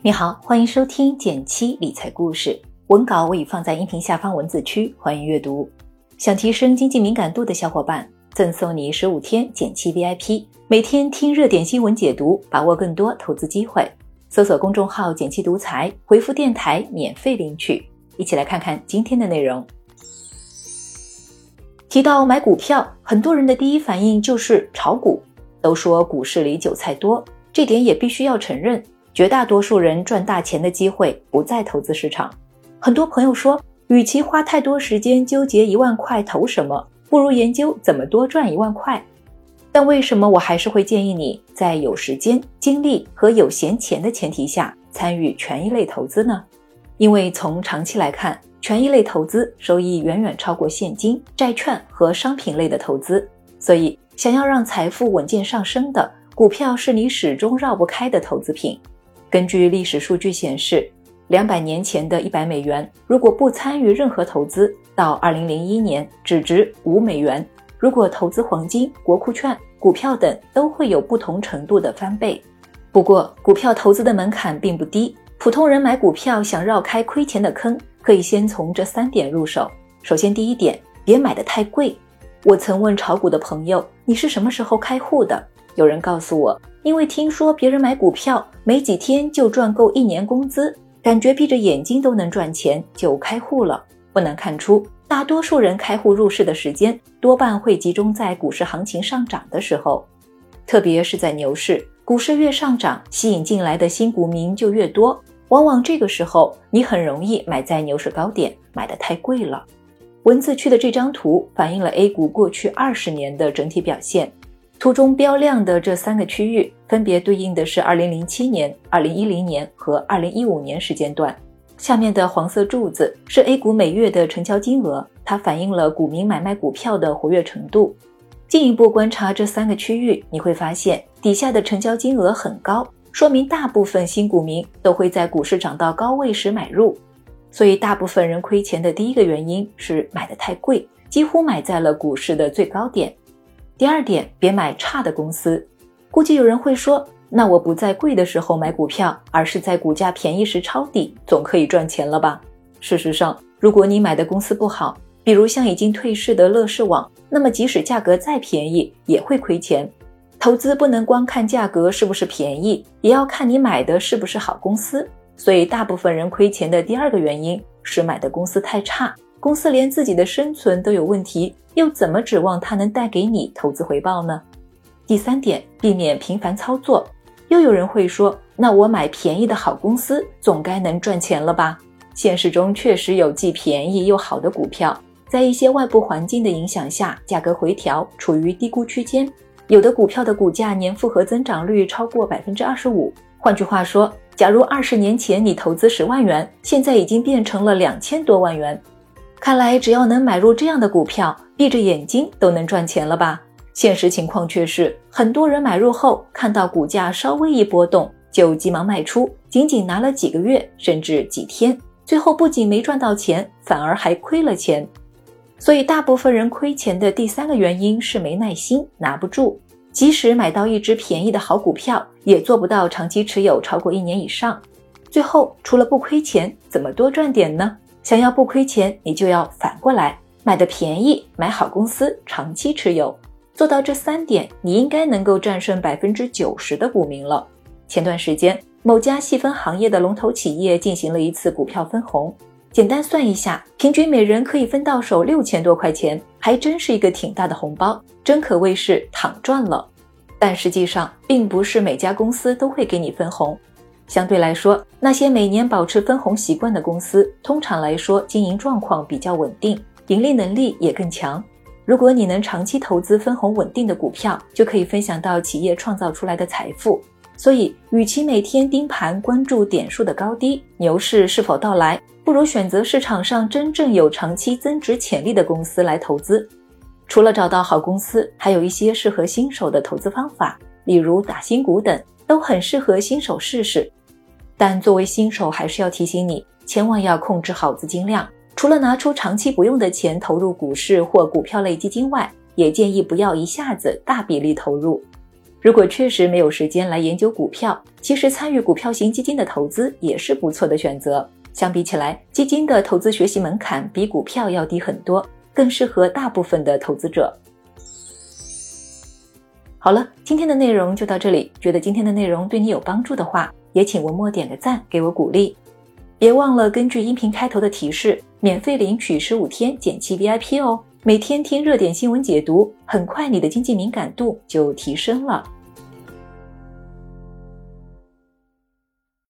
你好，欢迎收听减七理财故事。文稿我已放在音频下方文字区，欢迎阅读。想提升经济敏感度的小伙伴，赠送你十五天减七 VIP，每天听热点新闻解读，把握更多投资机会。搜索公众号“减七独裁，回复“电台”免费领取。一起来看看今天的内容。提到买股票，很多人的第一反应就是炒股。都说股市里韭菜多，这点也必须要承认。绝大多数人赚大钱的机会不在投资市场。很多朋友说，与其花太多时间纠结一万块投什么，不如研究怎么多赚一万块。但为什么我还是会建议你在有时间、精力和有闲钱的前提下参与权益类投资呢？因为从长期来看，权益类投资收益远远超过现金、债券和商品类的投资，所以想要让财富稳健上升的股票是你始终绕不开的投资品。根据历史数据显示，两百年前的一百美元，如果不参与任何投资，到二零零一年只值五美元。如果投资黄金、国库券、股票等，都会有不同程度的翻倍。不过，股票投资的门槛并不低，普通人买股票想绕开亏钱的坑，可以先从这三点入手。首先，第一点，别买的太贵。我曾问炒股的朋友：“你是什么时候开户的？”有人告诉我。因为听说别人买股票没几天就赚够一年工资，感觉闭着眼睛都能赚钱，就开户了。不难看出，大多数人开户入市的时间多半会集中在股市行情上涨的时候，特别是在牛市，股市越上涨，吸引进来的新股民就越多。往往这个时候，你很容易买在牛市高点，买的太贵了。文字区的这张图反映了 A 股过去二十年的整体表现。图中标亮的这三个区域，分别对应的是2007年、2010年和2015年时间段。下面的黄色柱子是 A 股每月的成交金额，它反映了股民买卖股票的活跃程度。进一步观察这三个区域，你会发现底下的成交金额很高，说明大部分新股民都会在股市涨到高位时买入。所以，大部分人亏钱的第一个原因是买的太贵，几乎买在了股市的最高点。第二点，别买差的公司。估计有人会说，那我不在贵的时候买股票，而是在股价便宜时抄底，总可以赚钱了吧？事实上，如果你买的公司不好，比如像已经退市的乐视网，那么即使价格再便宜，也会亏钱。投资不能光看价格是不是便宜，也要看你买的是不是好公司。所以，大部分人亏钱的第二个原因是买的公司太差。公司连自己的生存都有问题，又怎么指望它能带给你投资回报呢？第三点，避免频繁操作。又有人会说，那我买便宜的好公司，总该能赚钱了吧？现实中确实有既便宜又好的股票，在一些外部环境的影响下，价格回调，处于低估区间。有的股票的股价年复合增长率超过百分之二十五。换句话说，假如二十年前你投资十万元，现在已经变成了两千多万元。看来，只要能买入这样的股票，闭着眼睛都能赚钱了吧？现实情况却是，很多人买入后看到股价稍微一波动，就急忙卖出，仅仅拿了几个月甚至几天，最后不仅没赚到钱，反而还亏了钱。所以，大部分人亏钱的第三个原因是没耐心，拿不住。即使买到一只便宜的好股票，也做不到长期持有超过一年以上。最后，除了不亏钱，怎么多赚点呢？想要不亏钱，你就要反过来买的便宜，买好公司，长期持有。做到这三点，你应该能够战胜百分之九十的股民了。前段时间，某家细分行业的龙头企业进行了一次股票分红，简单算一下，平均每人可以分到手六千多块钱，还真是一个挺大的红包，真可谓是躺赚了。但实际上，并不是每家公司都会给你分红。相对来说，那些每年保持分红习惯的公司，通常来说经营状况比较稳定，盈利能力也更强。如果你能长期投资分红稳定的股票，就可以分享到企业创造出来的财富。所以，与其每天盯盘关注点数的高低、牛市是否到来，不如选择市场上真正有长期增值潜力的公司来投资。除了找到好公司，还有一些适合新手的投资方法，例如打新股等，都很适合新手试试。但作为新手，还是要提醒你，千万要控制好资金量。除了拿出长期不用的钱投入股市或股票类基金外，也建议不要一下子大比例投入。如果确实没有时间来研究股票，其实参与股票型基金的投资也是不错的选择。相比起来，基金的投资学习门槛比股票要低很多，更适合大部分的投资者。好了，今天的内容就到这里。觉得今天的内容对你有帮助的话，也请文末点个赞，给我鼓励。别忘了根据音频开头的提示，免费领取十五天减七 VIP 哦。每天听热点新闻解读，很快你的经济敏感度就提升了。